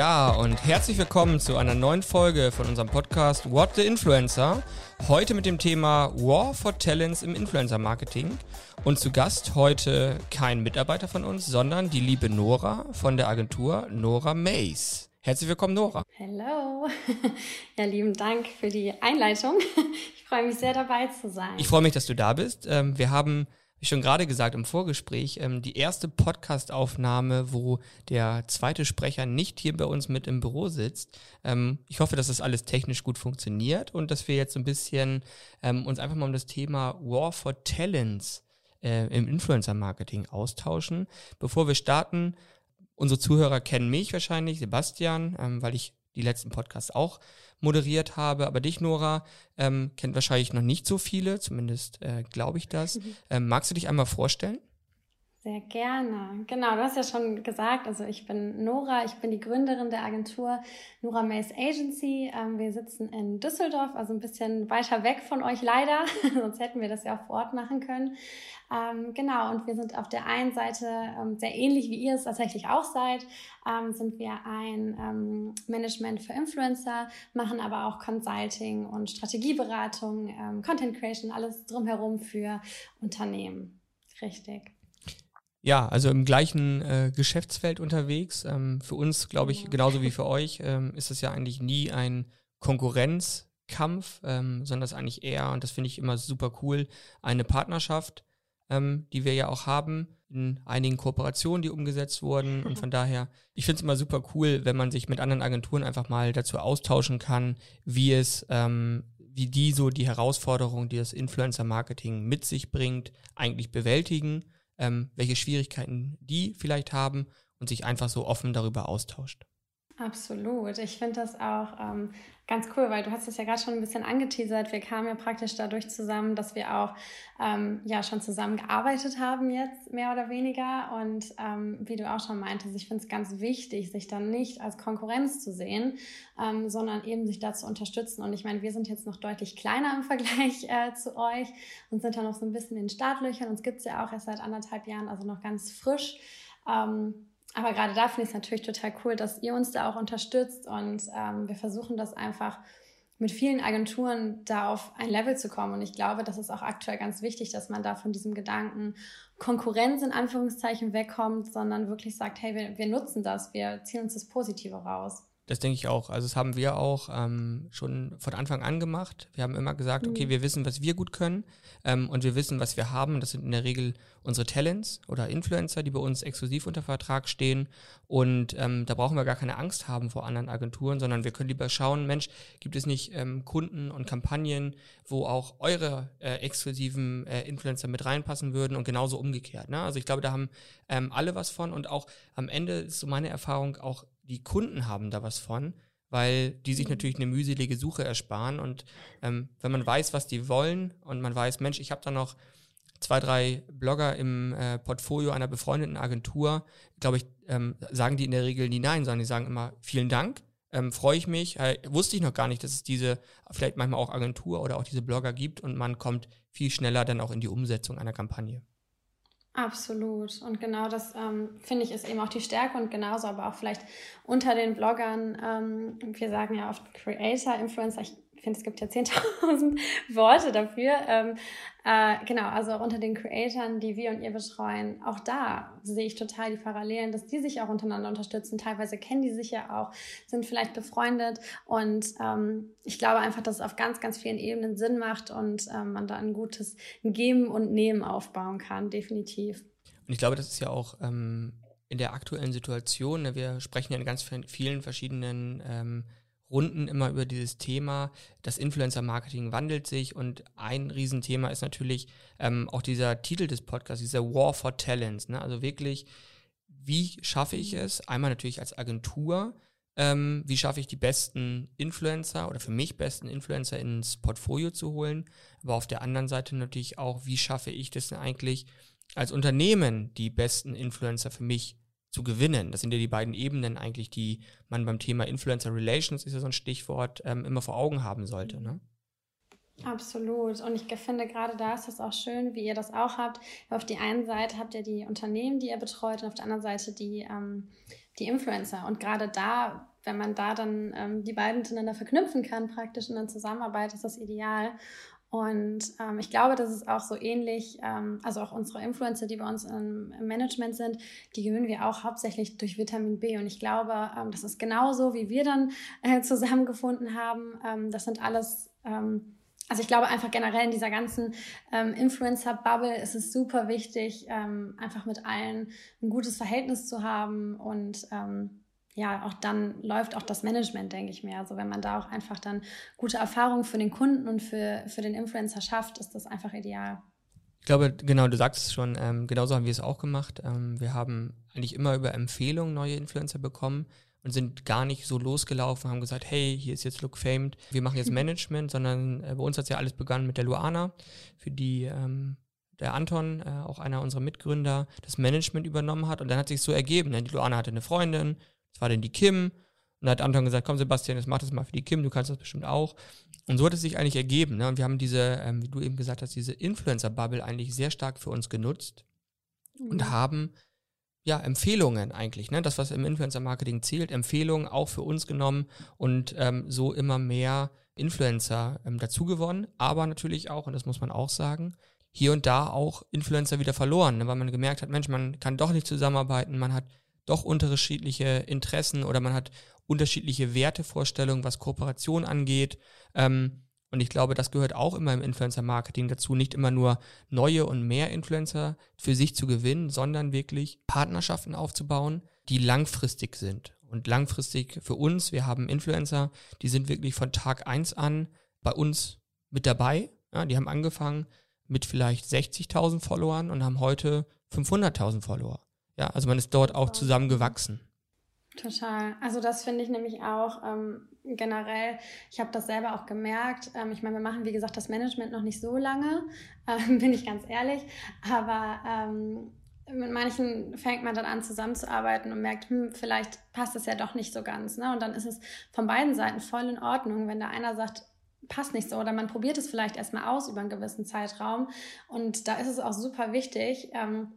Ja, und herzlich willkommen zu einer neuen Folge von unserem Podcast What the Influencer. Heute mit dem Thema War for Talents im Influencer Marketing. Und zu Gast heute kein Mitarbeiter von uns, sondern die liebe Nora von der Agentur Nora Mays. Herzlich willkommen, Nora. Hallo. Ja, lieben Dank für die Einleitung. Ich freue mich sehr dabei zu sein. Ich freue mich, dass du da bist. Ähm, wir haben wie schon gerade gesagt im Vorgespräch, ähm, die erste Podcast-Aufnahme, wo der zweite Sprecher nicht hier bei uns mit im Büro sitzt. Ähm, ich hoffe, dass das alles technisch gut funktioniert und dass wir jetzt ein bisschen ähm, uns einfach mal um das Thema War for Talents äh, im Influencer-Marketing austauschen. Bevor wir starten, unsere Zuhörer kennen mich wahrscheinlich, Sebastian, ähm, weil ich die letzten Podcasts auch moderiert habe. Aber dich, Nora, ähm, kennt wahrscheinlich noch nicht so viele, zumindest äh, glaube ich das. Ähm, magst du dich einmal vorstellen? Sehr gerne. Genau, du hast ja schon gesagt, also ich bin Nora, ich bin die Gründerin der Agentur Nora Mays Agency. Ähm, wir sitzen in Düsseldorf, also ein bisschen weiter weg von euch leider, sonst hätten wir das ja auch vor Ort machen können. Ähm, genau, und wir sind auf der einen Seite ähm, sehr ähnlich wie ihr es tatsächlich auch seid, sind wir ein Management für Influencer, machen aber auch Consulting und Strategieberatung, Content Creation, alles drumherum für Unternehmen. Richtig. Ja, also im gleichen äh, Geschäftsfeld unterwegs. Ähm, für uns, glaube ich, genauso wie für euch, ähm, ist es ja eigentlich nie ein Konkurrenzkampf, ähm, sondern es ist eigentlich eher, und das finde ich immer super cool, eine Partnerschaft, ähm, die wir ja auch haben in einigen Kooperationen, die umgesetzt wurden. Und von daher, ich finde es immer super cool, wenn man sich mit anderen Agenturen einfach mal dazu austauschen kann, wie es, ähm, wie die so die Herausforderungen, die das Influencer-Marketing mit sich bringt, eigentlich bewältigen ähm, welche Schwierigkeiten die vielleicht haben und sich einfach so offen darüber austauscht. Absolut. Ich finde das auch ähm, ganz cool, weil du hast es ja gerade schon ein bisschen angeteasert. Wir kamen ja praktisch dadurch zusammen, dass wir auch ähm, ja schon zusammen gearbeitet haben jetzt mehr oder weniger. Und ähm, wie du auch schon meintest, ich finde es ganz wichtig, sich dann nicht als Konkurrenz zu sehen, ähm, sondern eben sich da zu unterstützen. Und ich meine, wir sind jetzt noch deutlich kleiner im Vergleich äh, zu euch und sind da noch so ein bisschen in den Startlöchern. Uns gibt es ja auch erst seit anderthalb Jahren, also noch ganz frisch. Ähm, aber gerade da finde ich es natürlich total cool, dass ihr uns da auch unterstützt und ähm, wir versuchen das einfach mit vielen Agenturen da auf ein Level zu kommen. Und ich glaube, das ist auch aktuell ganz wichtig, dass man da von diesem Gedanken Konkurrenz in Anführungszeichen wegkommt, sondern wirklich sagt, hey, wir, wir nutzen das, wir ziehen uns das Positive raus. Das denke ich auch. Also das haben wir auch ähm, schon von Anfang an gemacht. Wir haben immer gesagt, okay, mhm. wir wissen, was wir gut können ähm, und wir wissen, was wir haben. Das sind in der Regel unsere Talents oder Influencer, die bei uns exklusiv unter Vertrag stehen. Und ähm, da brauchen wir gar keine Angst haben vor anderen Agenturen, sondern wir können lieber schauen, Mensch, gibt es nicht ähm, Kunden und Kampagnen, wo auch eure äh, exklusiven äh, Influencer mit reinpassen würden und genauso umgekehrt. Ne? Also ich glaube, da haben ähm, alle was von und auch am Ende ist so meine Erfahrung auch die Kunden haben da was von, weil die sich natürlich eine mühselige Suche ersparen. Und ähm, wenn man weiß, was die wollen und man weiß, Mensch, ich habe da noch zwei, drei Blogger im äh, Portfolio einer befreundeten Agentur, glaube ich, ähm, sagen die in der Regel nie nein, sondern die sagen immer vielen Dank. Ähm, freue ich mich. Äh, wusste ich noch gar nicht, dass es diese, vielleicht manchmal auch Agentur oder auch diese Blogger gibt und man kommt viel schneller dann auch in die Umsetzung einer Kampagne. Absolut. Und genau das ähm, finde ich ist eben auch die Stärke und genauso aber auch vielleicht unter den Bloggern. Ähm, wir sagen ja oft Creator, Influencer. Ich ich finde, es gibt ja 10.000 Worte dafür. Ähm, äh, genau, also unter den Creatoren, die wir und ihr betreuen, auch da sehe ich total die Parallelen, dass die sich auch untereinander unterstützen. Teilweise kennen die sich ja auch, sind vielleicht befreundet und ähm, ich glaube einfach, dass es auf ganz, ganz vielen Ebenen Sinn macht und ähm, man da ein gutes Geben und Nehmen aufbauen kann, definitiv. Und ich glaube, das ist ja auch ähm, in der aktuellen Situation, ne, wir sprechen ja in ganz vielen verschiedenen ähm, Runden immer über dieses Thema. Das Influencer-Marketing wandelt sich und ein Riesenthema ist natürlich ähm, auch dieser Titel des Podcasts, dieser War for Talents. Ne? Also wirklich, wie schaffe ich es? Einmal natürlich als Agentur, ähm, wie schaffe ich die besten Influencer oder für mich besten Influencer ins Portfolio zu holen? Aber auf der anderen Seite natürlich auch, wie schaffe ich das denn eigentlich als Unternehmen, die besten Influencer für mich zu gewinnen. Das sind ja die beiden Ebenen eigentlich, die man beim Thema Influencer Relations, ist ja so ein Stichwort, ähm, immer vor Augen haben sollte. Ne? Absolut. Und ich finde, gerade da ist es auch schön, wie ihr das auch habt. Auf die einen Seite habt ihr die Unternehmen, die ihr betreut, und auf der anderen Seite die, ähm, die Influencer. Und gerade da, wenn man da dann ähm, die beiden miteinander verknüpfen kann, praktisch in der Zusammenarbeit, ist das ideal. Und ähm, ich glaube, das ist auch so ähnlich, ähm, also auch unsere Influencer, die bei uns im, im, Management sind, die gewinnen wir auch hauptsächlich durch Vitamin B. Und ich glaube, ähm, das ist genauso, wie wir dann äh, zusammengefunden haben. Ähm, das sind alles ähm, also ich glaube einfach generell in dieser ganzen ähm, Influencer-Bubble ist es super wichtig, ähm, einfach mit allen ein gutes Verhältnis zu haben und ähm, ja, auch dann läuft auch das Management, denke ich mir. Also wenn man da auch einfach dann gute Erfahrungen für den Kunden und für, für den Influencer schafft, ist das einfach ideal. Ich glaube, genau, du sagst es schon, ähm, genauso haben wir es auch gemacht. Ähm, wir haben eigentlich immer über Empfehlungen neue Influencer bekommen und sind gar nicht so losgelaufen, haben gesagt, hey, hier ist jetzt Look Famed, wir machen jetzt Management, sondern äh, bei uns hat ja alles begonnen mit der Luana, für die ähm, der Anton, äh, auch einer unserer Mitgründer, das Management übernommen hat. Und dann hat sich so ergeben. Ne? Die Luana hatte eine Freundin, das war dann die Kim. Und dann hat Anton gesagt, komm Sebastian, jetzt mach das mal für die Kim, du kannst das bestimmt auch. Und so hat es sich eigentlich ergeben. Ne? Und wir haben diese, ähm, wie du eben gesagt hast, diese Influencer-Bubble eigentlich sehr stark für uns genutzt mhm. und haben ja, Empfehlungen eigentlich, ne? Das, was im Influencer-Marketing zählt, Empfehlungen auch für uns genommen und ähm, so immer mehr Influencer ähm, dazu gewonnen, aber natürlich auch, und das muss man auch sagen, hier und da auch Influencer wieder verloren, ne? weil man gemerkt hat, Mensch, man kann doch nicht zusammenarbeiten, man hat doch unterschiedliche Interessen oder man hat unterschiedliche Wertevorstellungen, was Kooperation angeht. Ähm, und ich glaube, das gehört auch immer im Influencer-Marketing dazu, nicht immer nur neue und mehr Influencer für sich zu gewinnen, sondern wirklich Partnerschaften aufzubauen, die langfristig sind. Und langfristig für uns, wir haben Influencer, die sind wirklich von Tag eins an bei uns mit dabei. Ja, die haben angefangen mit vielleicht 60.000 Followern und haben heute 500.000 Follower. Ja, also man ist dort auch zusammengewachsen. Total. Also das finde ich nämlich auch ähm, generell, ich habe das selber auch gemerkt. Ähm, ich meine, wir machen, wie gesagt, das Management noch nicht so lange, ähm, bin ich ganz ehrlich. Aber ähm, mit manchen fängt man dann an, zusammenzuarbeiten und merkt, hm, vielleicht passt es ja doch nicht so ganz. Ne? Und dann ist es von beiden Seiten voll in Ordnung, wenn da einer sagt, passt nicht so oder man probiert es vielleicht erstmal aus über einen gewissen Zeitraum. Und da ist es auch super wichtig, ähm,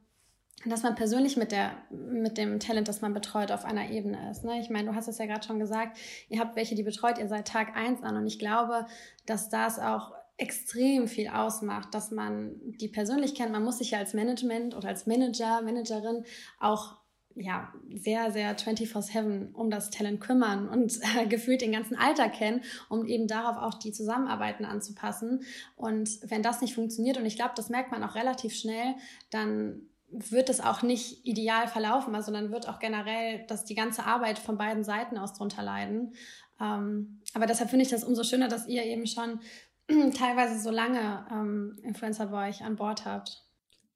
dass man persönlich mit, der, mit dem Talent, das man betreut, auf einer Ebene ist. Ne? Ich meine, du hast es ja gerade schon gesagt, ihr habt welche, die betreut ihr seit Tag eins an. Und ich glaube, dass das auch extrem viel ausmacht, dass man die persönlich kennt. Man muss sich ja als Management oder als Manager, Managerin auch ja, sehr, sehr 24-7 um das Talent kümmern und äh, gefühlt den ganzen Alltag kennen, um eben darauf auch die Zusammenarbeiten anzupassen. Und wenn das nicht funktioniert, und ich glaube, das merkt man auch relativ schnell, dann wird es auch nicht ideal verlaufen, also dann wird auch generell dass die ganze Arbeit von beiden Seiten aus drunter leiden. Ähm, aber deshalb finde ich das umso schöner, dass ihr eben schon teilweise so lange ähm, Influencer bei euch an Bord habt.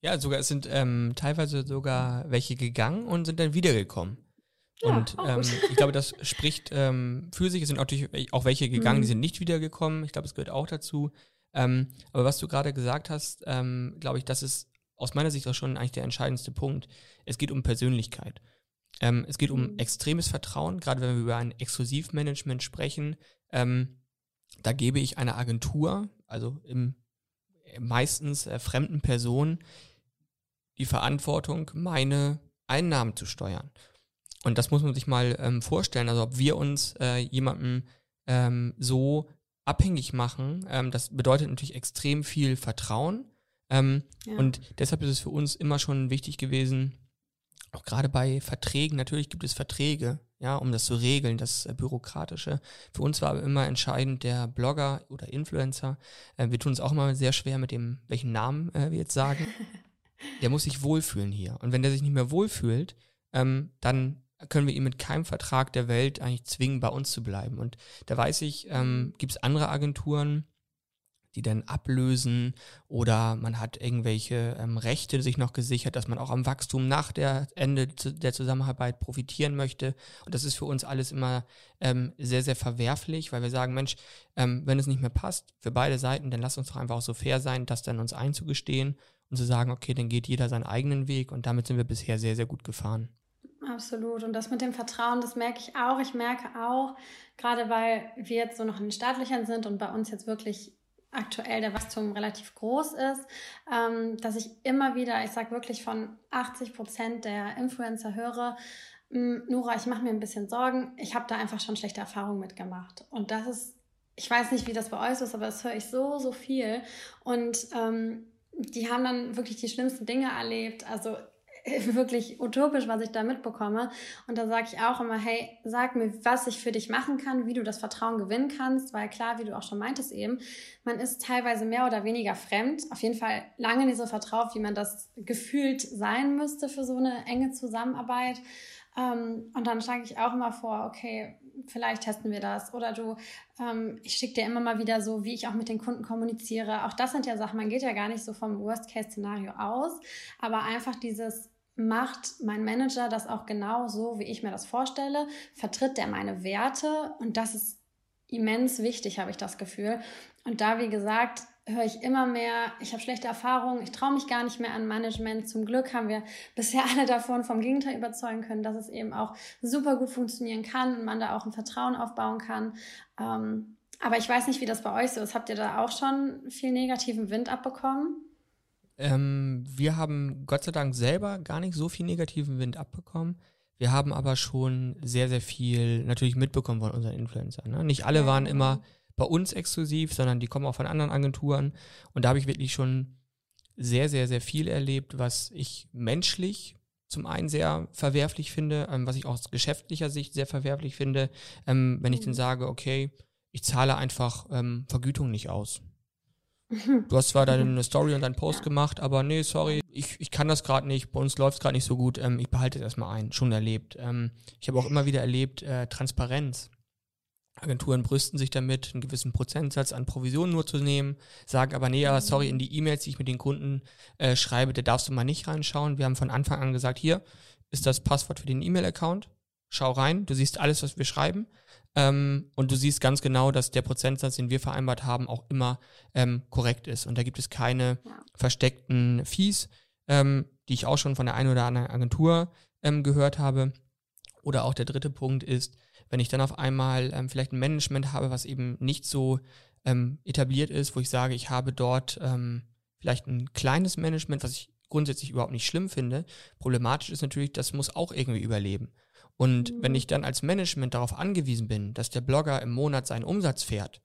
Ja, sogar es sind ähm, teilweise sogar welche gegangen und sind dann wiedergekommen. Ja, und ähm, ich glaube, das spricht ähm, für sich. Es sind natürlich auch welche gegangen, mhm. die sind nicht wiedergekommen. Ich glaube, es gehört auch dazu. Ähm, aber was du gerade gesagt hast, ähm, glaube ich, das ist aus meiner Sicht auch schon eigentlich der entscheidendste Punkt. Es geht um Persönlichkeit. Ähm, es geht um mhm. extremes Vertrauen, gerade wenn wir über ein Exklusivmanagement sprechen. Ähm, da gebe ich einer Agentur, also im meistens äh, fremden Personen, die Verantwortung, meine Einnahmen zu steuern. Und das muss man sich mal ähm, vorstellen. Also ob wir uns äh, jemandem ähm, so abhängig machen, ähm, das bedeutet natürlich extrem viel Vertrauen ähm, ja. Und deshalb ist es für uns immer schon wichtig gewesen, auch gerade bei Verträgen, natürlich gibt es Verträge, ja, um das zu regeln, das äh, Bürokratische. Für uns war aber immer entscheidend der Blogger oder Influencer. Äh, wir tun es auch immer sehr schwer mit dem, welchen Namen äh, wir jetzt sagen. der muss sich wohlfühlen hier. Und wenn der sich nicht mehr wohlfühlt, ähm, dann können wir ihn mit keinem Vertrag der Welt eigentlich zwingen, bei uns zu bleiben. Und da weiß ich, ähm, gibt es andere Agenturen, die dann ablösen oder man hat irgendwelche ähm, Rechte sich noch gesichert, dass man auch am Wachstum nach der Ende der Zusammenarbeit profitieren möchte. Und das ist für uns alles immer ähm, sehr, sehr verwerflich, weil wir sagen, Mensch, ähm, wenn es nicht mehr passt für beide Seiten, dann lass uns doch einfach auch so fair sein, das dann uns einzugestehen und zu sagen, okay, dann geht jeder seinen eigenen Weg und damit sind wir bisher sehr, sehr gut gefahren. Absolut. Und das mit dem Vertrauen, das merke ich auch. Ich merke auch, gerade weil wir jetzt so noch in den Staatlichern sind und bei uns jetzt wirklich aktuell der Wachstum relativ groß ist, ähm, dass ich immer wieder, ich sage wirklich von 80 Prozent der Influencer höre, hm, Nora, ich mache mir ein bisschen Sorgen, ich habe da einfach schon schlechte Erfahrungen mitgemacht. Und das ist, ich weiß nicht, wie das bei euch ist, aber das höre ich so, so viel. Und ähm, die haben dann wirklich die schlimmsten Dinge erlebt. Also wirklich utopisch, was ich da mitbekomme. Und da sage ich auch immer, hey, sag mir, was ich für dich machen kann, wie du das Vertrauen gewinnen kannst, weil klar, wie du auch schon meintest eben, man ist teilweise mehr oder weniger fremd, auf jeden Fall lange nicht so vertraut, wie man das gefühlt sein müsste für so eine enge Zusammenarbeit. Ähm, und dann schlage ich auch immer vor, okay, vielleicht testen wir das. Oder du, ähm, ich schicke dir immer mal wieder so, wie ich auch mit den Kunden kommuniziere. Auch das sind ja Sachen, man geht ja gar nicht so vom Worst-Case-Szenario aus, aber einfach dieses macht mein Manager das auch genau so, wie ich mir das vorstelle? Vertritt der meine Werte? Und das ist immens wichtig, habe ich das Gefühl. Und da, wie gesagt, höre ich immer mehr, ich habe schlechte Erfahrungen, ich traue mich gar nicht mehr an Management. Zum Glück haben wir bisher alle davon vom Gegenteil überzeugen können, dass es eben auch super gut funktionieren kann und man da auch ein Vertrauen aufbauen kann. Ähm, aber ich weiß nicht, wie das bei euch so ist. Habt ihr da auch schon viel negativen Wind abbekommen? Ähm, wir haben Gott sei Dank selber gar nicht so viel negativen Wind abbekommen. Wir haben aber schon sehr, sehr viel natürlich mitbekommen von unseren Influencern. Ne? Nicht alle waren immer bei uns exklusiv, sondern die kommen auch von anderen Agenturen. Und da habe ich wirklich schon sehr, sehr, sehr viel erlebt, was ich menschlich zum einen sehr verwerflich finde, ähm, was ich aus geschäftlicher Sicht sehr verwerflich finde, ähm, wenn ich dann mhm. sage, okay, ich zahle einfach ähm, Vergütung nicht aus. Du hast zwar deine Story und deinen Post ja. gemacht, aber nee, sorry, ich, ich kann das gerade nicht, bei uns läuft es gerade nicht so gut, ähm, ich behalte es erstmal ein, schon erlebt. Ähm, ich habe auch immer wieder erlebt, äh, Transparenz. Agenturen brüsten sich damit, einen gewissen Prozentsatz an Provisionen nur zu nehmen, sagen aber, nee, ja, sorry, in die E-Mails, die ich mit den Kunden äh, schreibe, da darfst du mal nicht reinschauen. Wir haben von Anfang an gesagt, hier ist das Passwort für den E-Mail-Account, schau rein, du siehst alles, was wir schreiben. Ähm, und du siehst ganz genau, dass der Prozentsatz, den wir vereinbart haben, auch immer ähm, korrekt ist. Und da gibt es keine ja. versteckten Fees, ähm, die ich auch schon von der einen oder anderen Agentur ähm, gehört habe. Oder auch der dritte Punkt ist, wenn ich dann auf einmal ähm, vielleicht ein Management habe, was eben nicht so ähm, etabliert ist, wo ich sage, ich habe dort vielleicht ein kleines Management, was ich grundsätzlich überhaupt nicht schlimm finde. Problematisch ist natürlich, das muss auch irgendwie überleben. Und wenn ich dann als Management darauf angewiesen bin, dass der Blogger im Monat seinen Umsatz fährt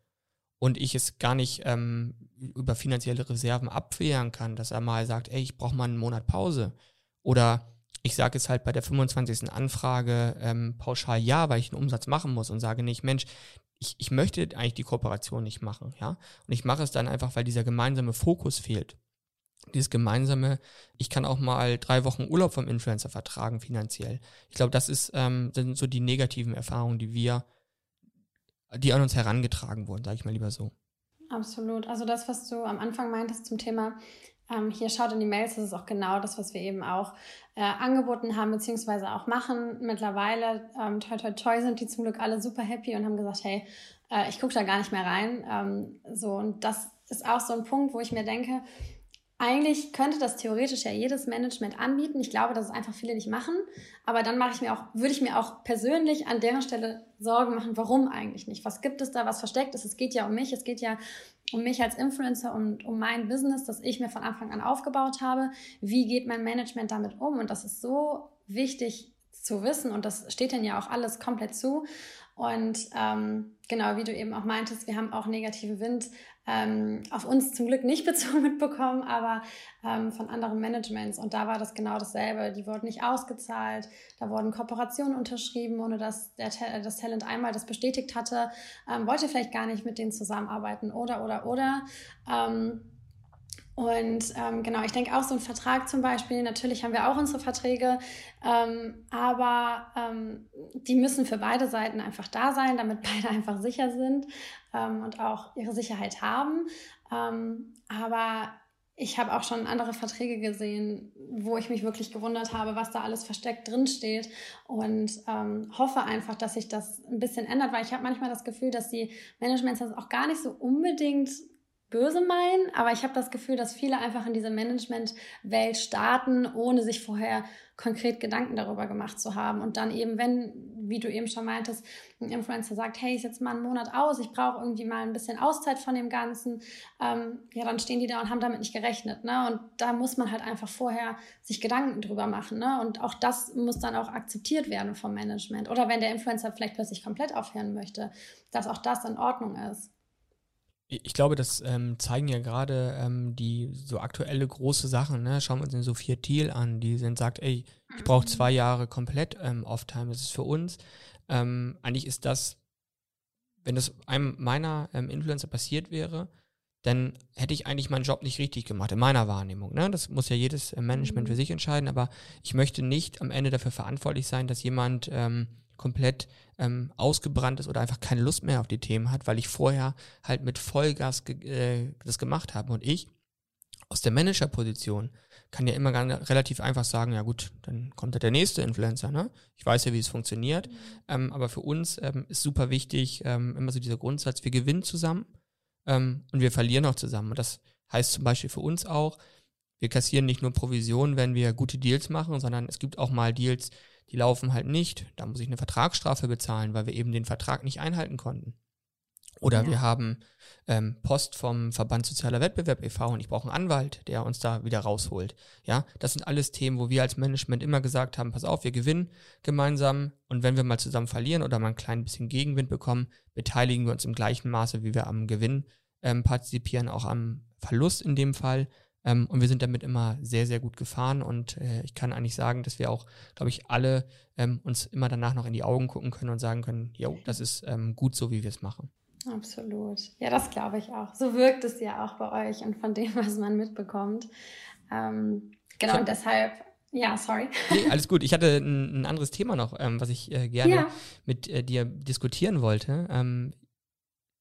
und ich es gar nicht ähm, über finanzielle Reserven abwehren kann, dass er mal sagt, ey, ich brauche mal einen Monat Pause. Oder ich sage es halt bei der 25. Anfrage ähm, pauschal ja, weil ich einen Umsatz machen muss und sage nicht, Mensch, ich, ich möchte eigentlich die Kooperation nicht machen, ja. Und ich mache es dann einfach, weil dieser gemeinsame Fokus fehlt dieses gemeinsame, ich kann auch mal drei Wochen Urlaub vom Influencer vertragen finanziell. Ich glaube, das ist, ähm, sind so die negativen Erfahrungen, die wir, die an uns herangetragen wurden, sage ich mal lieber so. Absolut. Also das, was du am Anfang meintest zum Thema, ähm, hier schaut in die Mails, das ist auch genau das, was wir eben auch äh, angeboten haben, beziehungsweise auch machen. Mittlerweile, ähm, toi toi toi, sind die zum Glück alle super happy und haben gesagt, hey, äh, ich gucke da gar nicht mehr rein. Ähm, so, und das ist auch so ein Punkt, wo ich mir denke, eigentlich könnte das theoretisch ja jedes Management anbieten. Ich glaube, dass es einfach viele nicht machen. Aber dann mache ich mir auch, würde ich mir auch persönlich an deren Stelle Sorgen machen, warum eigentlich nicht? Was gibt es da, was versteckt ist? Es geht ja um mich, es geht ja um mich als Influencer und um mein Business, das ich mir von Anfang an aufgebaut habe. Wie geht mein Management damit um? Und das ist so wichtig zu wissen und das steht dann ja auch alles komplett zu. Und ähm, genau, wie du eben auch meintest, wir haben auch negative Wind ähm, auf uns zum Glück nicht bezogen mitbekommen, aber ähm, von anderen Managements. Und da war das genau dasselbe. Die wurden nicht ausgezahlt, da wurden Kooperationen unterschrieben, ohne dass der, das Talent einmal das bestätigt hatte, ähm, wollte vielleicht gar nicht mit denen zusammenarbeiten oder, oder, oder. Ähm, und ähm, genau, ich denke auch so ein Vertrag zum Beispiel, natürlich haben wir auch unsere Verträge, ähm, aber ähm, die müssen für beide Seiten einfach da sein, damit beide einfach sicher sind ähm, und auch ihre Sicherheit haben. Ähm, aber ich habe auch schon andere Verträge gesehen, wo ich mich wirklich gewundert habe, was da alles versteckt drin steht und ähm, hoffe einfach, dass sich das ein bisschen ändert, weil ich habe manchmal das Gefühl, dass die Managements das auch gar nicht so unbedingt böse meinen, aber ich habe das Gefühl, dass viele einfach in diese Management-Welt starten, ohne sich vorher konkret Gedanken darüber gemacht zu haben. Und dann eben, wenn wie du eben schon meintest, ein Influencer sagt, hey, ich setze mal einen Monat aus, ich brauche irgendwie mal ein bisschen Auszeit von dem Ganzen, ähm, ja, dann stehen die da und haben damit nicht gerechnet. Ne? Und da muss man halt einfach vorher sich Gedanken drüber machen. Ne? Und auch das muss dann auch akzeptiert werden vom Management. Oder wenn der Influencer vielleicht plötzlich komplett aufhören möchte, dass auch das in Ordnung ist. Ich glaube, das ähm, zeigen ja gerade ähm, die so aktuelle große Sachen. Ne? Schauen wir uns den Sophia Thiel an, die sind, sagt, ey, ich brauche zwei Jahre komplett ähm, Off-Time. Das ist für uns. Ähm, eigentlich ist das, wenn das einem meiner ähm, Influencer passiert wäre, dann hätte ich eigentlich meinen Job nicht richtig gemacht, in meiner Wahrnehmung. Ne? Das muss ja jedes äh, Management für mhm. sich entscheiden, aber ich möchte nicht am Ende dafür verantwortlich sein, dass jemand ähm, komplett ähm, ausgebrannt ist oder einfach keine Lust mehr auf die Themen hat, weil ich vorher halt mit Vollgas ge äh, das gemacht habe. Und ich aus der Managerposition kann ja immer ganz, relativ einfach sagen, ja gut, dann kommt da der nächste Influencer. Ne? Ich weiß ja, wie es funktioniert. Mhm. Ähm, aber für uns ähm, ist super wichtig, ähm, immer so dieser Grundsatz, wir gewinnen zusammen ähm, und wir verlieren auch zusammen. Und das heißt zum Beispiel für uns auch, wir kassieren nicht nur Provisionen, wenn wir gute Deals machen, sondern es gibt auch mal Deals, die laufen halt nicht. Da muss ich eine Vertragsstrafe bezahlen, weil wir eben den Vertrag nicht einhalten konnten. Oder ja. wir haben ähm, Post vom Verband Sozialer Wettbewerb e.V. und ich brauche einen Anwalt, der uns da wieder rausholt. Ja, das sind alles Themen, wo wir als Management immer gesagt haben, pass auf, wir gewinnen gemeinsam und wenn wir mal zusammen verlieren oder mal ein klein bisschen Gegenwind bekommen, beteiligen wir uns im gleichen Maße, wie wir am Gewinn ähm, partizipieren, auch am Verlust in dem Fall. Ähm, und wir sind damit immer sehr, sehr gut gefahren. Und äh, ich kann eigentlich sagen, dass wir auch, glaube ich, alle ähm, uns immer danach noch in die Augen gucken können und sagen können, jo, das ist ähm, gut so, wie wir es machen. Absolut. Ja, das glaube ich auch. So wirkt es ja auch bei euch und von dem, was man mitbekommt. Ähm, genau, und deshalb ja, sorry. Nee, alles gut. Ich hatte ein, ein anderes Thema noch, ähm, was ich äh, gerne ja. mit äh, dir diskutieren wollte. Ähm,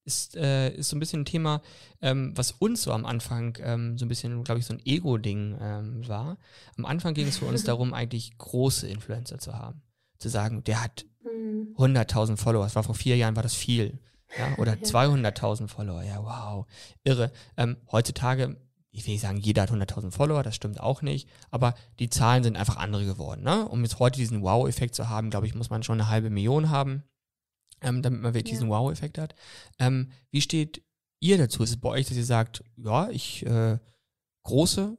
ist, äh, ist so ein bisschen ein Thema, ähm, was uns so am Anfang ähm, so ein bisschen, glaube ich, so ein Ego-Ding ähm, war. Am Anfang ging es für uns darum, eigentlich große Influencer zu haben. Zu sagen, der hat 100.000 mhm. Follower. Das war vor vier Jahren, war das viel. Ja, oder ja. 200.000 Follower. Ja, wow. Irre. Ähm, heutzutage, ich will nicht sagen, jeder hat 100.000 Follower, das stimmt auch nicht. Aber die Zahlen sind einfach andere geworden. Ne? Um jetzt heute diesen Wow-Effekt zu haben, glaube ich, muss man schon eine halbe Million haben ähm, damit man wirklich ja. diesen Wow-Effekt hat. Ähm, wie steht ihr dazu? Ist es bei euch, dass ihr sagt, ja, ich äh, große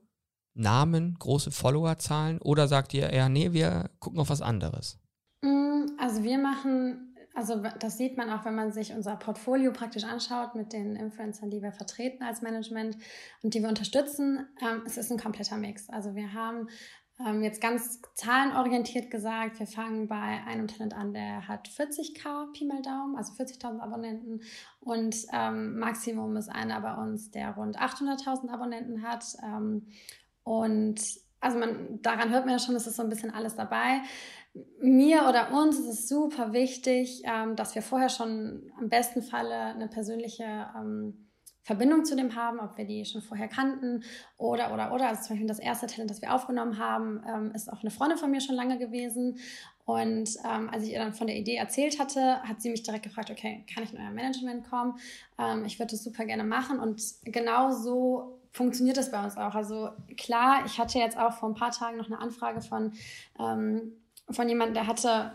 Namen, große Followerzahlen oder sagt ihr eher, nee, wir gucken auf was anderes? Mm, also wir machen, also das sieht man auch, wenn man sich unser Portfolio praktisch anschaut mit den Influencern, die wir vertreten als Management und die wir unterstützen. Ähm, es ist ein kompletter Mix. Also wir haben ähm, jetzt ganz zahlenorientiert gesagt, wir fangen bei einem Talent an, der hat 40k Pi mal Daumen, also 40.000 Abonnenten. Und ähm, Maximum ist einer bei uns, der rund 800.000 Abonnenten hat. Ähm, und also man, daran hört man ja schon, es ist so ein bisschen alles dabei. Mir oder uns ist es super wichtig, ähm, dass wir vorher schon am besten Falle eine persönliche ähm, Verbindung zu dem haben, ob wir die schon vorher kannten oder, oder, oder. Also zum Beispiel das erste Talent, das wir aufgenommen haben, ähm, ist auch eine Freundin von mir schon lange gewesen. Und ähm, als ich ihr dann von der Idee erzählt hatte, hat sie mich direkt gefragt, okay, kann ich in euer Management kommen? Ähm, ich würde das super gerne machen. Und genau so funktioniert das bei uns auch. Also klar, ich hatte jetzt auch vor ein paar Tagen noch eine Anfrage von, ähm, von jemandem, der hatte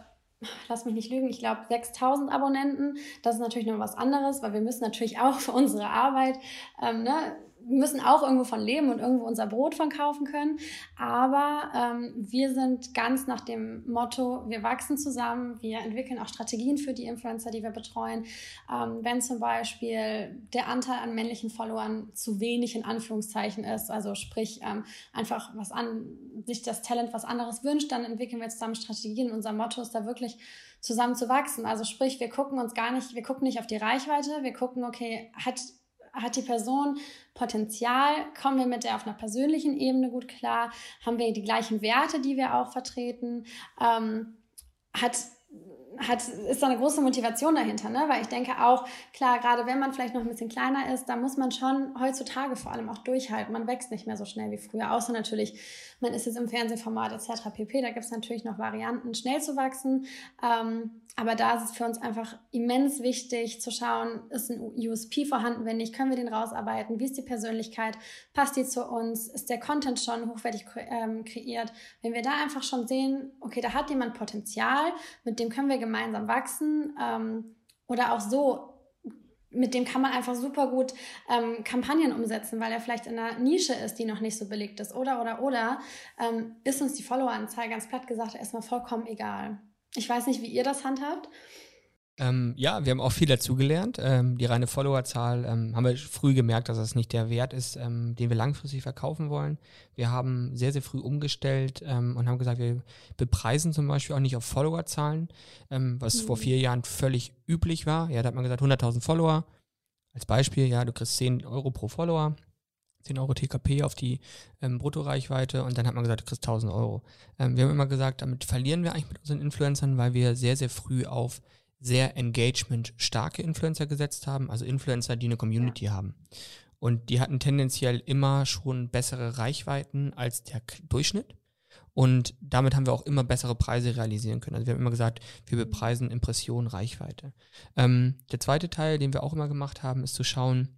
lass mich nicht lügen, ich glaube 6000 Abonnenten. Das ist natürlich noch was anderes, weil wir müssen natürlich auch für unsere Arbeit ähm, ne, müssen auch irgendwo von leben und irgendwo unser Brot von kaufen können. Aber ähm, wir sind ganz nach dem Motto, wir wachsen zusammen, wir entwickeln auch Strategien für die Influencer, die wir betreuen. Ähm, wenn zum Beispiel der Anteil an männlichen Followern zu wenig in Anführungszeichen ist, also sprich ähm, einfach was an, sich das Talent was anderes wünscht, dann entwickeln wir zusammen Strategien. Unser Motto ist da wirklich zusammen zu wachsen. Also sprich, wir gucken uns gar nicht, wir gucken nicht auf die Reichweite, wir gucken, okay, hat hat die Person Potenzial? Kommen wir mit der auf einer persönlichen Ebene gut klar? Haben wir die gleichen Werte, die wir auch vertreten? Ähm, hat hat, ist da eine große Motivation dahinter, ne? Weil ich denke auch, klar, gerade wenn man vielleicht noch ein bisschen kleiner ist, da muss man schon heutzutage vor allem auch durchhalten. Man wächst nicht mehr so schnell wie früher, außer natürlich, man ist jetzt im Fernsehformat etc. pp. Da gibt es natürlich noch Varianten, schnell zu wachsen. Ähm, aber da ist es für uns einfach immens wichtig zu schauen, ist ein USP vorhanden, wenn nicht, können wir den rausarbeiten, wie ist die Persönlichkeit, passt die zu uns, ist der Content schon hochwertig ähm, kreiert. Wenn wir da einfach schon sehen, okay, da hat jemand Potenzial, mit dem können wir gemeinsam wachsen ähm, oder auch so mit dem kann man einfach super gut ähm, Kampagnen umsetzen, weil er vielleicht in einer Nische ist, die noch nicht so belegt ist. Oder, oder, oder ähm, ist uns die Followeranzahl ganz platt gesagt erstmal vollkommen egal. Ich weiß nicht, wie ihr das handhabt. Ähm, ja, wir haben auch viel dazugelernt. Ähm, die reine Followerzahl ähm, haben wir früh gemerkt, dass das nicht der Wert ist, ähm, den wir langfristig verkaufen wollen. Wir haben sehr, sehr früh umgestellt ähm, und haben gesagt, wir bepreisen zum Beispiel auch nicht auf Followerzahlen, ähm, was mhm. vor vier Jahren völlig üblich war. Ja, da hat man gesagt, 100.000 Follower. Als Beispiel, ja, du kriegst 10 Euro pro Follower. 10 Euro TKP auf die ähm, Bruttoreichweite und dann hat man gesagt, du kriegst 1000 Euro. Ähm, wir haben immer gesagt, damit verlieren wir eigentlich mit unseren Influencern, weil wir sehr, sehr früh auf sehr engagement-starke Influencer gesetzt haben, also Influencer, die eine Community ja. haben. Und die hatten tendenziell immer schon bessere Reichweiten als der Durchschnitt. Und damit haben wir auch immer bessere Preise realisieren können. Also wir haben immer gesagt, wir bepreisen Impression, Reichweite. Ähm, der zweite Teil, den wir auch immer gemacht haben, ist zu schauen,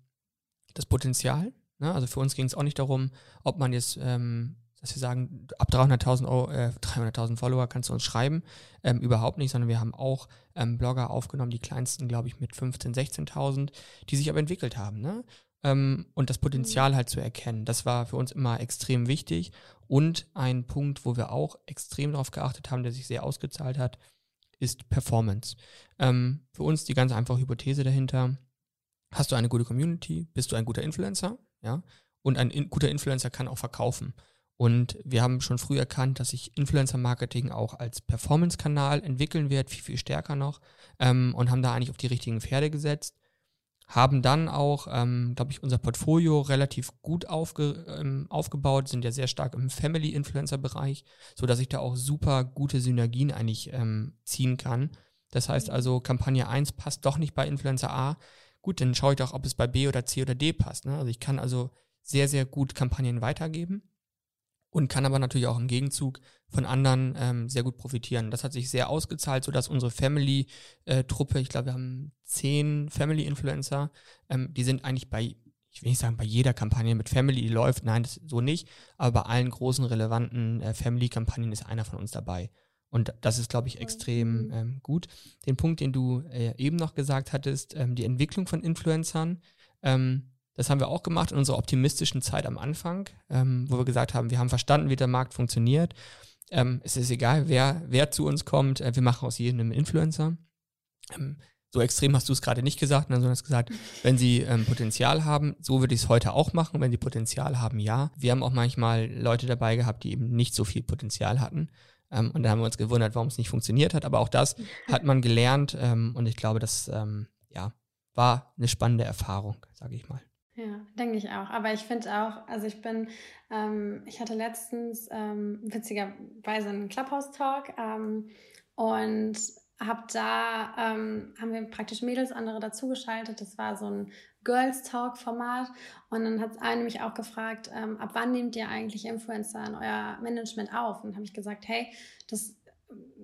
das Potenzial. Ne? Also für uns ging es auch nicht darum, ob man jetzt ähm, dass wir sagen, ab 300.000 äh, 300.000 Follower kannst du uns schreiben. Ähm, überhaupt nicht, sondern wir haben auch ähm, Blogger aufgenommen, die kleinsten, glaube ich, mit 15.000, 16.000, die sich aber entwickelt haben. Ne? Ähm, und das Potenzial halt zu erkennen, das war für uns immer extrem wichtig. Und ein Punkt, wo wir auch extrem darauf geachtet haben, der sich sehr ausgezahlt hat, ist Performance. Ähm, für uns die ganz einfache Hypothese dahinter, hast du eine gute Community, bist du ein guter Influencer, ja, und ein in guter Influencer kann auch verkaufen. Und wir haben schon früh erkannt, dass sich Influencer-Marketing auch als Performance-Kanal entwickeln wird, viel, viel stärker noch, ähm, und haben da eigentlich auf die richtigen Pferde gesetzt. Haben dann auch, ähm, glaube ich, unser Portfolio relativ gut aufge, ähm, aufgebaut, sind ja sehr stark im Family-Influencer-Bereich, so dass ich da auch super gute Synergien eigentlich ähm, ziehen kann. Das heißt also, Kampagne 1 passt doch nicht bei Influencer A. Gut, dann schaue ich doch, ob es bei B oder C oder D passt. Ne? Also ich kann also sehr, sehr gut Kampagnen weitergeben und kann aber natürlich auch im Gegenzug von anderen ähm, sehr gut profitieren. Das hat sich sehr ausgezahlt, sodass unsere Family-Truppe, ich glaube, wir haben zehn Family-Influencer, ähm, die sind eigentlich bei, ich will nicht sagen, bei jeder Kampagne mit Family die läuft, nein, das so nicht, aber bei allen großen relevanten äh, Family-Kampagnen ist einer von uns dabei. Und das ist, glaube ich, extrem mhm. ähm, gut. Den Punkt, den du äh, eben noch gesagt hattest, ähm, die Entwicklung von Influencern, ähm, das haben wir auch gemacht in unserer optimistischen Zeit am Anfang, ähm, wo wir gesagt haben, wir haben verstanden, wie der Markt funktioniert. Ähm, es ist egal, wer, wer zu uns kommt, äh, wir machen aus jedem einen Influencer. Ähm, so extrem hast du es gerade nicht gesagt, ne, sondern hast gesagt, wenn sie ähm, Potenzial haben, so würde ich es heute auch machen. Wenn sie Potenzial haben, ja. Wir haben auch manchmal Leute dabei gehabt, die eben nicht so viel Potenzial hatten. Ähm, und da haben wir uns gewundert, warum es nicht funktioniert hat. Aber auch das hat man gelernt ähm, und ich glaube, das ähm, ja, war eine spannende Erfahrung, sage ich mal. Ja, denke ich auch. Aber ich finde auch, also ich bin, ähm, ich hatte letztens ähm, witzigerweise einen Clubhouse-Talk ähm, und habe da, ähm, haben wir praktisch Mädels, andere dazugeschaltet. Das war so ein Girls Talk Format. Und dann hat eine mich auch gefragt, ähm, ab wann nehmt ihr eigentlich Influencer in euer Management auf? Und habe ich gesagt, hey, das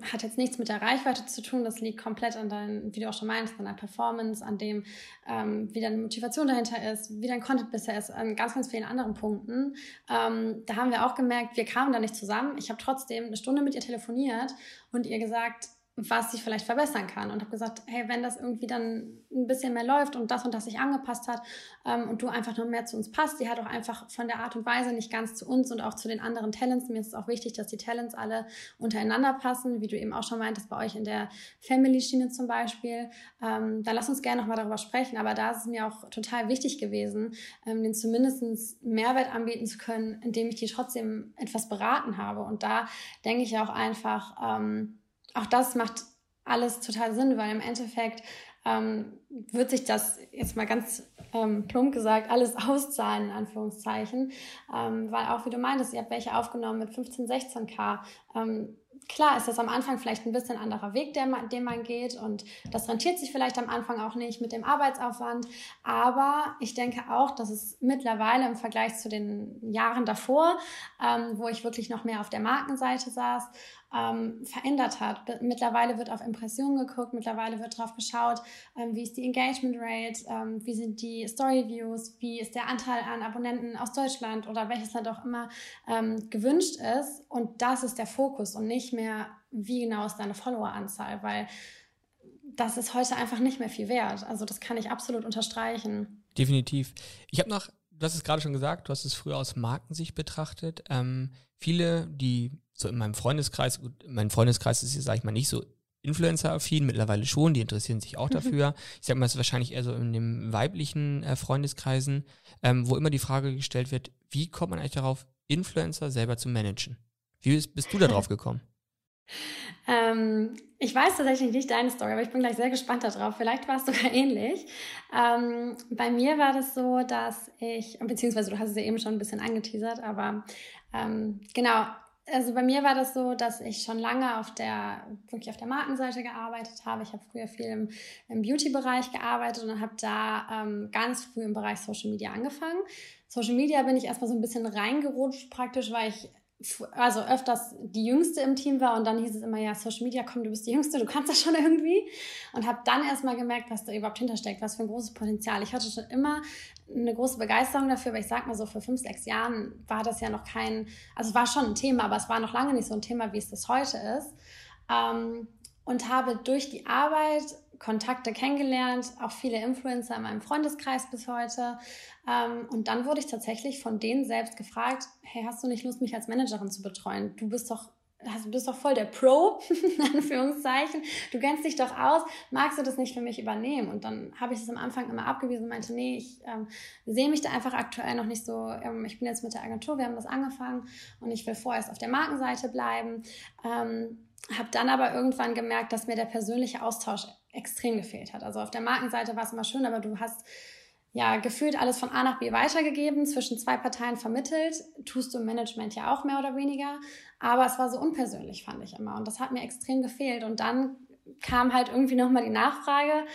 hat jetzt nichts mit der Reichweite zu tun, das liegt komplett an deinem, wie du auch schon meinst, an der Performance, an dem, ähm, wie deine Motivation dahinter ist, wie dein Content bisher ist, an ganz, ganz vielen anderen Punkten. Ähm, da haben wir auch gemerkt, wir kamen da nicht zusammen. Ich habe trotzdem eine Stunde mit ihr telefoniert und ihr gesagt, was sich vielleicht verbessern kann und habe gesagt, hey, wenn das irgendwie dann ein bisschen mehr läuft und das und das sich angepasst hat ähm, und du einfach noch mehr zu uns passt, die hat auch einfach von der Art und Weise nicht ganz zu uns und auch zu den anderen Talents. Mir ist es auch wichtig, dass die Talents alle untereinander passen, wie du eben auch schon meintest, bei euch in der Family-Schiene zum Beispiel. Ähm, da lass uns gerne nochmal darüber sprechen, aber da ist es mir auch total wichtig gewesen, ähm, den zumindest Mehrwert anbieten zu können, indem ich die trotzdem etwas beraten habe. Und da denke ich auch einfach, ähm, auch das macht alles total Sinn, weil im Endeffekt ähm, wird sich das jetzt mal ganz ähm, plump gesagt alles auszahlen, in Anführungszeichen. Ähm, weil auch wie du meintest, ihr habt welche aufgenommen mit 15, 16k. Ähm, klar ist das am Anfang vielleicht ein bisschen anderer Weg, der den man geht und das rentiert sich vielleicht am Anfang auch nicht mit dem Arbeitsaufwand, aber ich denke auch, dass es mittlerweile im Vergleich zu den Jahren davor, ähm, wo ich wirklich noch mehr auf der Markenseite saß, ähm, verändert hat. Mittlerweile wird auf Impressionen geguckt, mittlerweile wird drauf geschaut, ähm, wie ist die Engagement Rate, ähm, wie sind die Story Views, wie ist der Anteil an Abonnenten aus Deutschland oder welches Land auch immer ähm, gewünscht ist. Und das ist der Fokus und nicht mehr, wie genau ist deine Followeranzahl, weil das ist heute einfach nicht mehr viel wert. Also das kann ich absolut unterstreichen. Definitiv. Ich habe noch, du hast es gerade schon gesagt, du hast es früher aus Markensicht betrachtet. Ähm, viele, die so in meinem Freundeskreis, gut, mein Freundeskreis ist jetzt, sag ich mal, nicht so Influencer-affin, mittlerweile schon, die interessieren sich auch dafür. ich sag mal, es ist wahrscheinlich eher so in den weiblichen äh, Freundeskreisen, ähm, wo immer die Frage gestellt wird, wie kommt man eigentlich darauf, Influencer selber zu managen? Wie bist, bist du da drauf gekommen? Ähm, ich weiß tatsächlich nicht deine Story, aber ich bin gleich sehr gespannt darauf. Vielleicht war es sogar ähnlich. Ähm, bei mir war das so, dass ich, beziehungsweise du hast es ja eben schon ein bisschen angeteasert, aber ähm, genau, also bei mir war das so, dass ich schon lange auf der, wirklich auf der Markenseite gearbeitet habe. Ich habe früher viel im, im Beauty-Bereich gearbeitet und habe da ähm, ganz früh im Bereich Social Media angefangen. Social Media bin ich erstmal so ein bisschen reingerutscht praktisch, weil ich also öfters die Jüngste im Team war und dann hieß es immer, ja, Social Media, komm, du bist die Jüngste, du kannst das schon irgendwie. Und habe dann erstmal gemerkt, was da überhaupt hintersteckt, was für ein großes Potenzial. Ich hatte schon immer eine große Begeisterung dafür, weil ich sag mal so, vor fünf, sechs Jahren war das ja noch kein, also war schon ein Thema, aber es war noch lange nicht so ein Thema, wie es das heute ist. Ähm, und habe durch die Arbeit Kontakte kennengelernt, auch viele Influencer in meinem Freundeskreis bis heute. Ähm, und dann wurde ich tatsächlich von denen selbst gefragt, hey, hast du nicht Lust, mich als Managerin zu betreuen? Du bist doch du bist doch voll der Pro, in Anführungszeichen. Du kennst dich doch aus. Magst du das nicht für mich übernehmen? Und dann habe ich es am Anfang immer abgewiesen und meinte, nee, ich ähm, sehe mich da einfach aktuell noch nicht so. Ähm, ich bin jetzt mit der Agentur, wir haben das angefangen und ich will vorerst auf der Markenseite bleiben. Ähm, habe dann aber irgendwann gemerkt, dass mir der persönliche Austausch extrem gefehlt hat. Also auf der Markenseite war es immer schön, aber du hast ja gefühlt alles von A nach B weitergegeben, zwischen zwei Parteien vermittelt, tust du im Management ja auch mehr oder weniger, aber es war so unpersönlich, fand ich immer. Und das hat mir extrem gefehlt. Und dann kam halt irgendwie nochmal die Nachfrage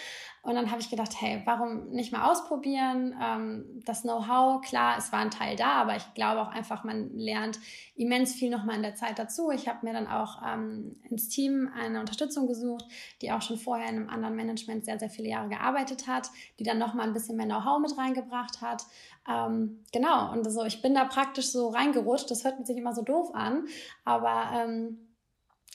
und dann habe ich gedacht, hey, warum nicht mal ausprobieren? Ähm, das Know-how, klar, es war ein Teil da, aber ich glaube auch einfach, man lernt immens viel nochmal in der Zeit dazu. Ich habe mir dann auch ähm, ins Team eine Unterstützung gesucht, die auch schon vorher in einem anderen Management sehr, sehr viele Jahre gearbeitet hat, die dann nochmal ein bisschen mehr Know-how mit reingebracht hat. Ähm, genau, und so, ich bin da praktisch so reingerutscht. Das hört sich immer so doof an, aber ähm,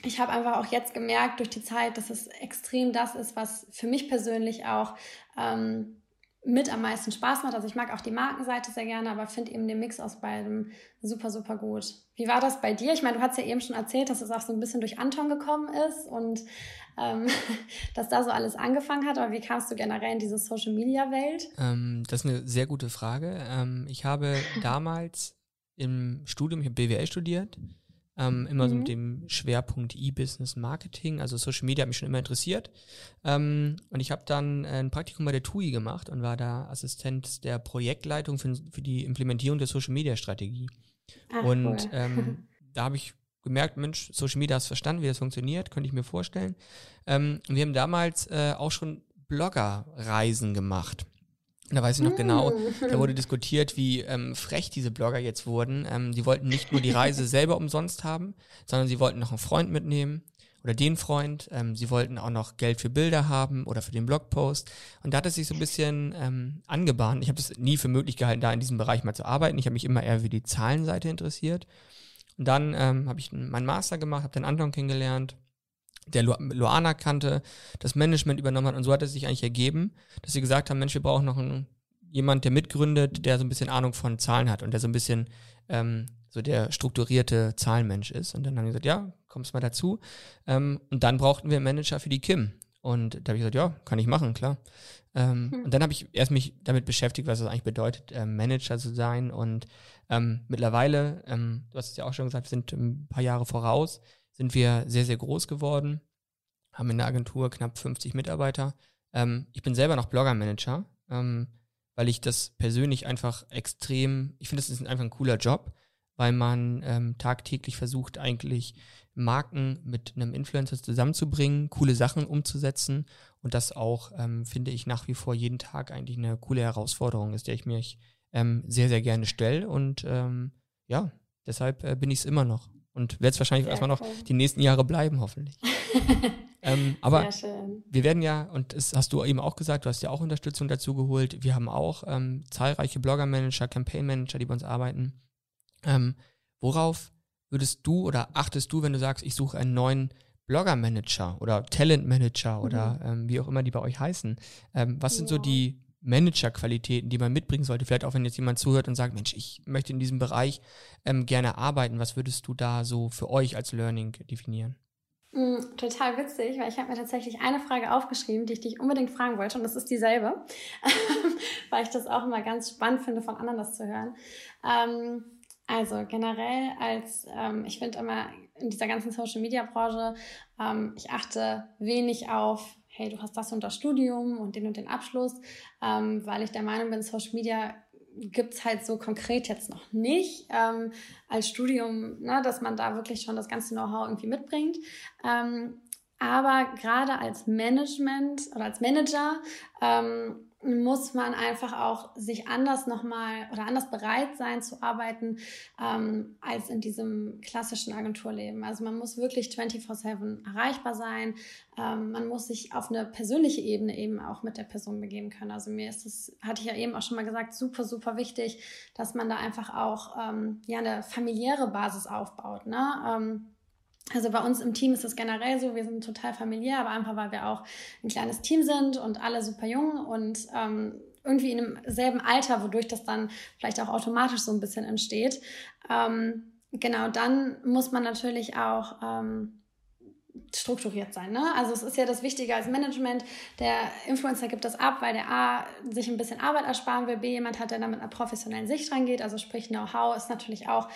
ich habe einfach auch jetzt gemerkt durch die Zeit, dass es extrem das ist, was für mich persönlich auch ähm, mit am meisten Spaß macht. Also ich mag auch die Markenseite sehr gerne, aber finde eben den Mix aus beidem super, super gut. Wie war das bei dir? Ich meine, du hast ja eben schon erzählt, dass es auch so ein bisschen durch Anton gekommen ist und ähm, dass da so alles angefangen hat. Aber wie kamst du generell in diese Social-Media-Welt? Ähm, das ist eine sehr gute Frage. Ähm, ich habe damals im Studium, ich habe BWL studiert, ähm, immer mhm. so mit dem Schwerpunkt E-Business Marketing, also Social Media hat mich schon immer interessiert. Ähm, und ich habe dann äh, ein Praktikum bei der TUI gemacht und war da Assistent der Projektleitung für, für die Implementierung der Social Media Strategie. Ach, und cool. ähm, da habe ich gemerkt, Mensch, Social Media hast verstanden, wie das funktioniert, könnte ich mir vorstellen. Ähm, und wir haben damals äh, auch schon Bloggerreisen gemacht. Da weiß ich noch genau, da hm. wurde diskutiert, wie ähm, frech diese Blogger jetzt wurden. Ähm, die wollten nicht nur die Reise selber umsonst haben, sondern sie wollten noch einen Freund mitnehmen oder den Freund. Ähm, sie wollten auch noch Geld für Bilder haben oder für den Blogpost. Und da hat es sich so ein bisschen ähm, angebahnt. Ich habe es nie für möglich gehalten, da in diesem Bereich mal zu arbeiten. Ich habe mich immer eher für die Zahlenseite interessiert. Und dann ähm, habe ich meinen Master gemacht, habe den Anton kennengelernt der Luana kannte, das Management übernommen hat und so hat es sich eigentlich ergeben, dass sie gesagt haben, Mensch, wir brauchen noch einen, jemand, der mitgründet, der so ein bisschen Ahnung von Zahlen hat und der so ein bisschen ähm, so der strukturierte Zahlenmensch ist. Und dann haben die gesagt, ja, kommst mal dazu. Ähm, und dann brauchten wir einen Manager für die Kim. Und da habe ich gesagt, ja, kann ich machen, klar. Ähm, hm. Und dann habe ich erst mich damit beschäftigt, was es eigentlich bedeutet, äh, Manager zu sein. Und ähm, mittlerweile, ähm, du hast es ja auch schon gesagt, wir sind ein paar Jahre voraus sind wir sehr, sehr groß geworden, haben in der Agentur knapp 50 Mitarbeiter. Ähm, ich bin selber noch Blogger-Manager, ähm, weil ich das persönlich einfach extrem, ich finde, das ist einfach ein cooler Job, weil man ähm, tagtäglich versucht, eigentlich Marken mit einem Influencer zusammenzubringen, coole Sachen umzusetzen und das auch, ähm, finde ich, nach wie vor jeden Tag eigentlich eine coole Herausforderung ist, der ich mich ähm, sehr, sehr gerne stelle und ähm, ja, deshalb äh, bin ich es immer noch. Und wird es wahrscheinlich erstmal noch die nächsten Jahre bleiben, hoffentlich. ähm, aber wir werden ja, und das hast du eben auch gesagt, du hast ja auch Unterstützung dazu geholt. Wir haben auch ähm, zahlreiche Blogger-Manager, Campaign-Manager, die bei uns arbeiten. Ähm, worauf würdest du oder achtest du, wenn du sagst, ich suche einen neuen Blogger-Manager oder Talent-Manager oder mhm. ähm, wie auch immer die bei euch heißen? Ähm, was ja. sind so die Manager-Qualitäten, die man mitbringen sollte? Vielleicht auch, wenn jetzt jemand zuhört und sagt, Mensch, ich möchte in diesem Bereich ähm, gerne arbeiten. Was würdest du da so für euch als Learning definieren? Mm, total witzig, weil ich habe mir tatsächlich eine Frage aufgeschrieben, die ich dich unbedingt fragen wollte und das ist dieselbe, weil ich das auch immer ganz spannend finde, von anderen das zu hören. Ähm, also generell als, ähm, ich finde immer in dieser ganzen Social-Media-Branche, ähm, ich achte wenig auf hey, du hast das und das Studium und den und den Abschluss, ähm, weil ich der Meinung bin, Social Media gibt es halt so konkret jetzt noch nicht ähm, als Studium, ne, dass man da wirklich schon das ganze Know-how irgendwie mitbringt. Ähm, aber gerade als Management oder als Manager ähm, muss man einfach auch sich anders nochmal oder anders bereit sein zu arbeiten ähm, als in diesem klassischen Agenturleben. Also man muss wirklich 24/7 erreichbar sein. Ähm, man muss sich auf eine persönliche Ebene eben auch mit der Person begeben können. Also mir ist es, hatte ich ja eben auch schon mal gesagt, super, super wichtig, dass man da einfach auch ähm, ja eine familiäre Basis aufbaut. Ne? Ähm, also bei uns im Team ist es generell so, wir sind total familiär, aber einfach weil wir auch ein kleines Team sind und alle super jung und ähm, irgendwie in einem selben Alter, wodurch das dann vielleicht auch automatisch so ein bisschen entsteht. Ähm, genau, dann muss man natürlich auch ähm, strukturiert sein. Ne? Also es ist ja das Wichtige als Management. Der Influencer gibt das ab, weil der A sich ein bisschen Arbeit ersparen will, B jemand hat, der da mit einer professionellen Sicht rangeht. Also sprich Know-how ist natürlich auch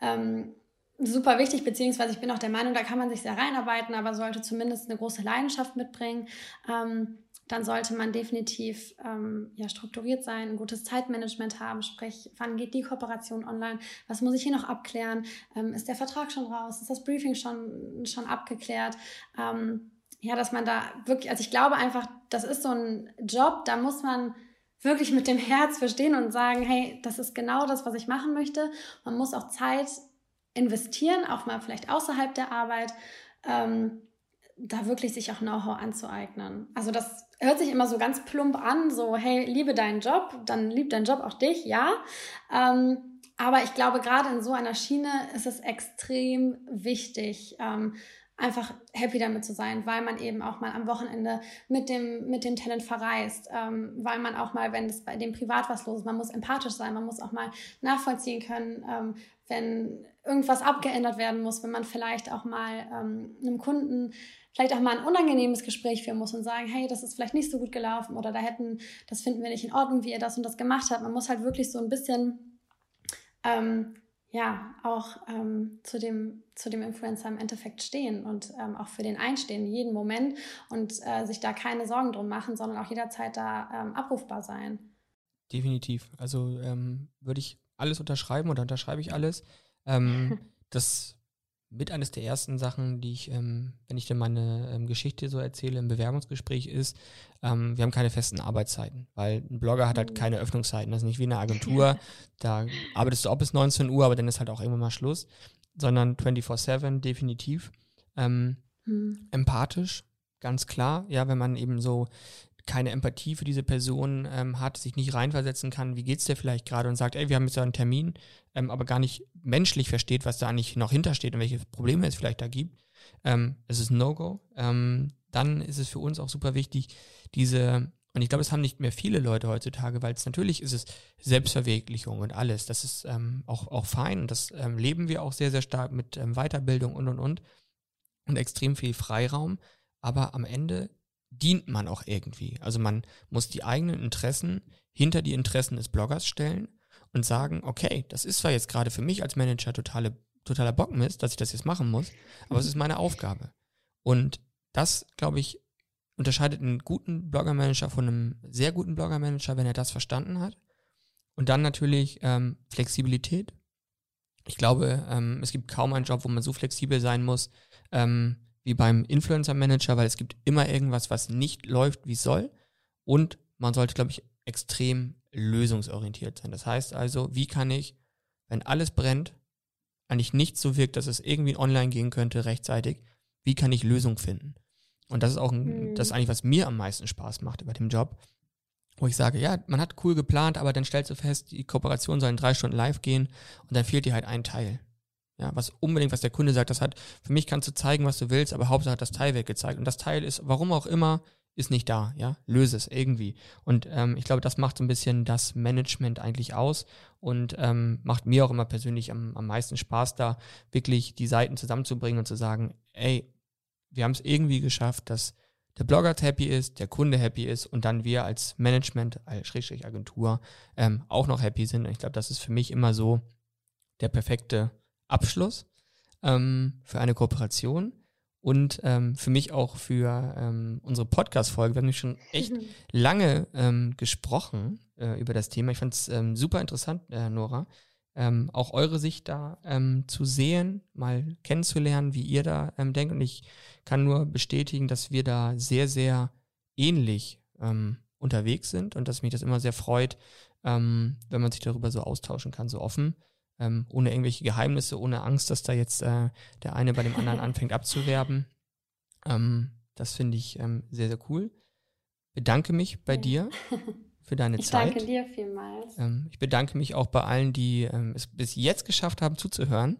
ähm, super wichtig, beziehungsweise ich bin auch der Meinung, da kann man sich sehr reinarbeiten, aber sollte zumindest eine große Leidenschaft mitbringen. Ähm, dann sollte man definitiv ähm, ja, strukturiert sein, ein gutes Zeitmanagement haben, sprich, wann geht die Kooperation online, was muss ich hier noch abklären, ähm, ist der Vertrag schon raus, ist das Briefing schon, schon abgeklärt. Ähm, ja, dass man da wirklich, also ich glaube einfach, das ist so ein Job, da muss man wirklich mit dem Herz verstehen und sagen, hey, das ist genau das, was ich machen möchte. Man muss auch Zeit investieren, auch mal vielleicht außerhalb der Arbeit, ähm, da wirklich sich auch Know-how anzueignen. Also das hört sich immer so ganz plump an, so hey, liebe deinen Job, dann liebt dein Job auch dich, ja. Ähm, aber ich glaube, gerade in so einer Schiene ist es extrem wichtig, ähm, einfach happy damit zu sein, weil man eben auch mal am Wochenende mit dem, mit dem Talent verreist, ähm, weil man auch mal, wenn es bei dem privat was los ist, man muss empathisch sein, man muss auch mal nachvollziehen können, ähm, wenn irgendwas abgeändert werden muss, wenn man vielleicht auch mal ähm, einem Kunden vielleicht auch mal ein unangenehmes Gespräch führen muss und sagen, hey, das ist vielleicht nicht so gut gelaufen oder da hätten, das finden wir nicht in Ordnung, wie ihr das und das gemacht habt. Man muss halt wirklich so ein bisschen, ähm, ja, auch ähm, zu, dem, zu dem Influencer im Endeffekt stehen und ähm, auch für den einstehen, jeden Moment und äh, sich da keine Sorgen drum machen, sondern auch jederzeit da ähm, abrufbar sein. Definitiv. Also ähm, würde ich alles unterschreiben oder unterschreibe ich alles. Ähm, das mit eines der ersten Sachen, die ich, ähm, wenn ich dir meine ähm, Geschichte so erzähle im Bewerbungsgespräch, ist, ähm, wir haben keine festen Arbeitszeiten, weil ein Blogger hat halt mhm. keine Öffnungszeiten. Das ist nicht wie eine Agentur. da arbeitest du auch bis 19 Uhr, aber dann ist halt auch irgendwann mal Schluss, sondern 24-7 definitiv. Mhm. Empathisch, ganz klar. Ja, wenn man eben so keine Empathie für diese Person ähm, hat, sich nicht reinversetzen kann, wie geht's dir vielleicht gerade und sagt, ey, wir haben jetzt einen Termin, ähm, aber gar nicht menschlich versteht, was da eigentlich noch hintersteht und welche Probleme es vielleicht da gibt, ähm, es ist No-Go. Ähm, dann ist es für uns auch super wichtig, diese, und ich glaube, es haben nicht mehr viele Leute heutzutage, weil es natürlich ist es Selbstverwirklichung und alles. Das ist ähm, auch, auch fein das ähm, leben wir auch sehr, sehr stark mit ähm, Weiterbildung und und und und extrem viel Freiraum. Aber am Ende dient man auch irgendwie. Also man muss die eigenen Interessen hinter die Interessen des Bloggers stellen und sagen, okay, das ist zwar jetzt gerade für mich als Manager totale, totaler Bockmist, dass ich das jetzt machen muss, aber es ist meine Aufgabe. Und das, glaube ich, unterscheidet einen guten Blogger-Manager von einem sehr guten Blogger-Manager, wenn er das verstanden hat. Und dann natürlich ähm, Flexibilität. Ich glaube, ähm, es gibt kaum einen Job, wo man so flexibel sein muss, ähm, wie beim Influencer Manager, weil es gibt immer irgendwas, was nicht läuft, wie es soll. Und man sollte, glaube ich, extrem lösungsorientiert sein. Das heißt also, wie kann ich, wenn alles brennt, eigentlich nichts so wirkt, dass es irgendwie online gehen könnte rechtzeitig, wie kann ich Lösungen finden? Und das ist auch ein, mhm. das ist eigentlich, was mir am meisten Spaß macht bei dem Job, wo ich sage, ja, man hat cool geplant, aber dann stellst du fest, die Kooperation soll in drei Stunden live gehen und dann fehlt dir halt ein Teil. Ja, was unbedingt, was der Kunde sagt, das hat, für mich kannst du zeigen, was du willst, aber Hauptsache hat das Teil weggezeigt. Und das Teil ist, warum auch immer, ist nicht da, ja, löse es irgendwie. Und ähm, ich glaube, das macht so ein bisschen das Management eigentlich aus und ähm, macht mir auch immer persönlich am, am meisten Spaß, da wirklich die Seiten zusammenzubringen und zu sagen, ey, wir haben es irgendwie geschafft, dass der Blogger happy ist, der Kunde happy ist und dann wir als Management, als Schrägstrich Agentur ähm, auch noch happy sind. Und ich glaube, das ist für mich immer so der perfekte Abschluss ähm, für eine Kooperation und ähm, für mich auch für ähm, unsere Podcast-Folge. Wir haben nämlich schon echt lange ähm, gesprochen äh, über das Thema. Ich fand es ähm, super interessant, äh, Nora, ähm, auch eure Sicht da ähm, zu sehen, mal kennenzulernen, wie ihr da ähm, denkt. Und ich kann nur bestätigen, dass wir da sehr, sehr ähnlich ähm, unterwegs sind und dass mich das immer sehr freut, ähm, wenn man sich darüber so austauschen kann, so offen, ähm, ohne irgendwelche Geheimnisse, ohne Angst, dass da jetzt äh, der eine bei dem anderen anfängt abzuwerben. Ähm, das finde ich ähm, sehr, sehr cool. Bedanke mich bei ja. dir für deine ich Zeit. Ich danke dir vielmals. Ähm, ich bedanke mich auch bei allen, die ähm, es bis jetzt geschafft haben zuzuhören,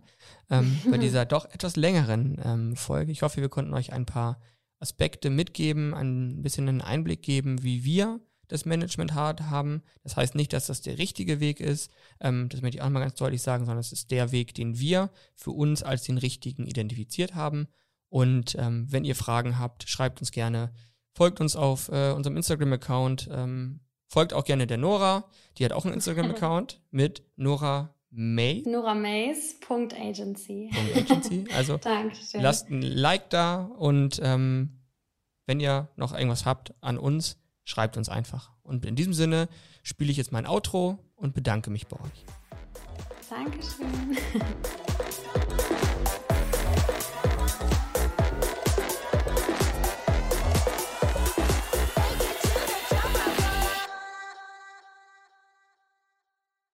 ähm, bei dieser doch etwas längeren Folge. Ich hoffe, wir konnten euch ein paar Aspekte mitgeben, ein bisschen einen Einblick geben, wie wir das Management haben. Das heißt nicht, dass das der richtige Weg ist. Ähm, das möchte ich auch mal ganz deutlich sagen, sondern es ist der Weg, den wir für uns als den richtigen identifiziert haben. Und ähm, wenn ihr Fragen habt, schreibt uns gerne. Folgt uns auf äh, unserem Instagram-Account. Ähm, Folgt auch gerne der Nora. Die hat auch einen Instagram-Account mit Nora May. NoraMays.agency. Agency. Also Dankeschön. lasst ein Like da und ähm, wenn ihr noch irgendwas habt an uns, schreibt uns einfach. Und in diesem Sinne spiele ich jetzt mein Outro und bedanke mich bei euch. Dankeschön.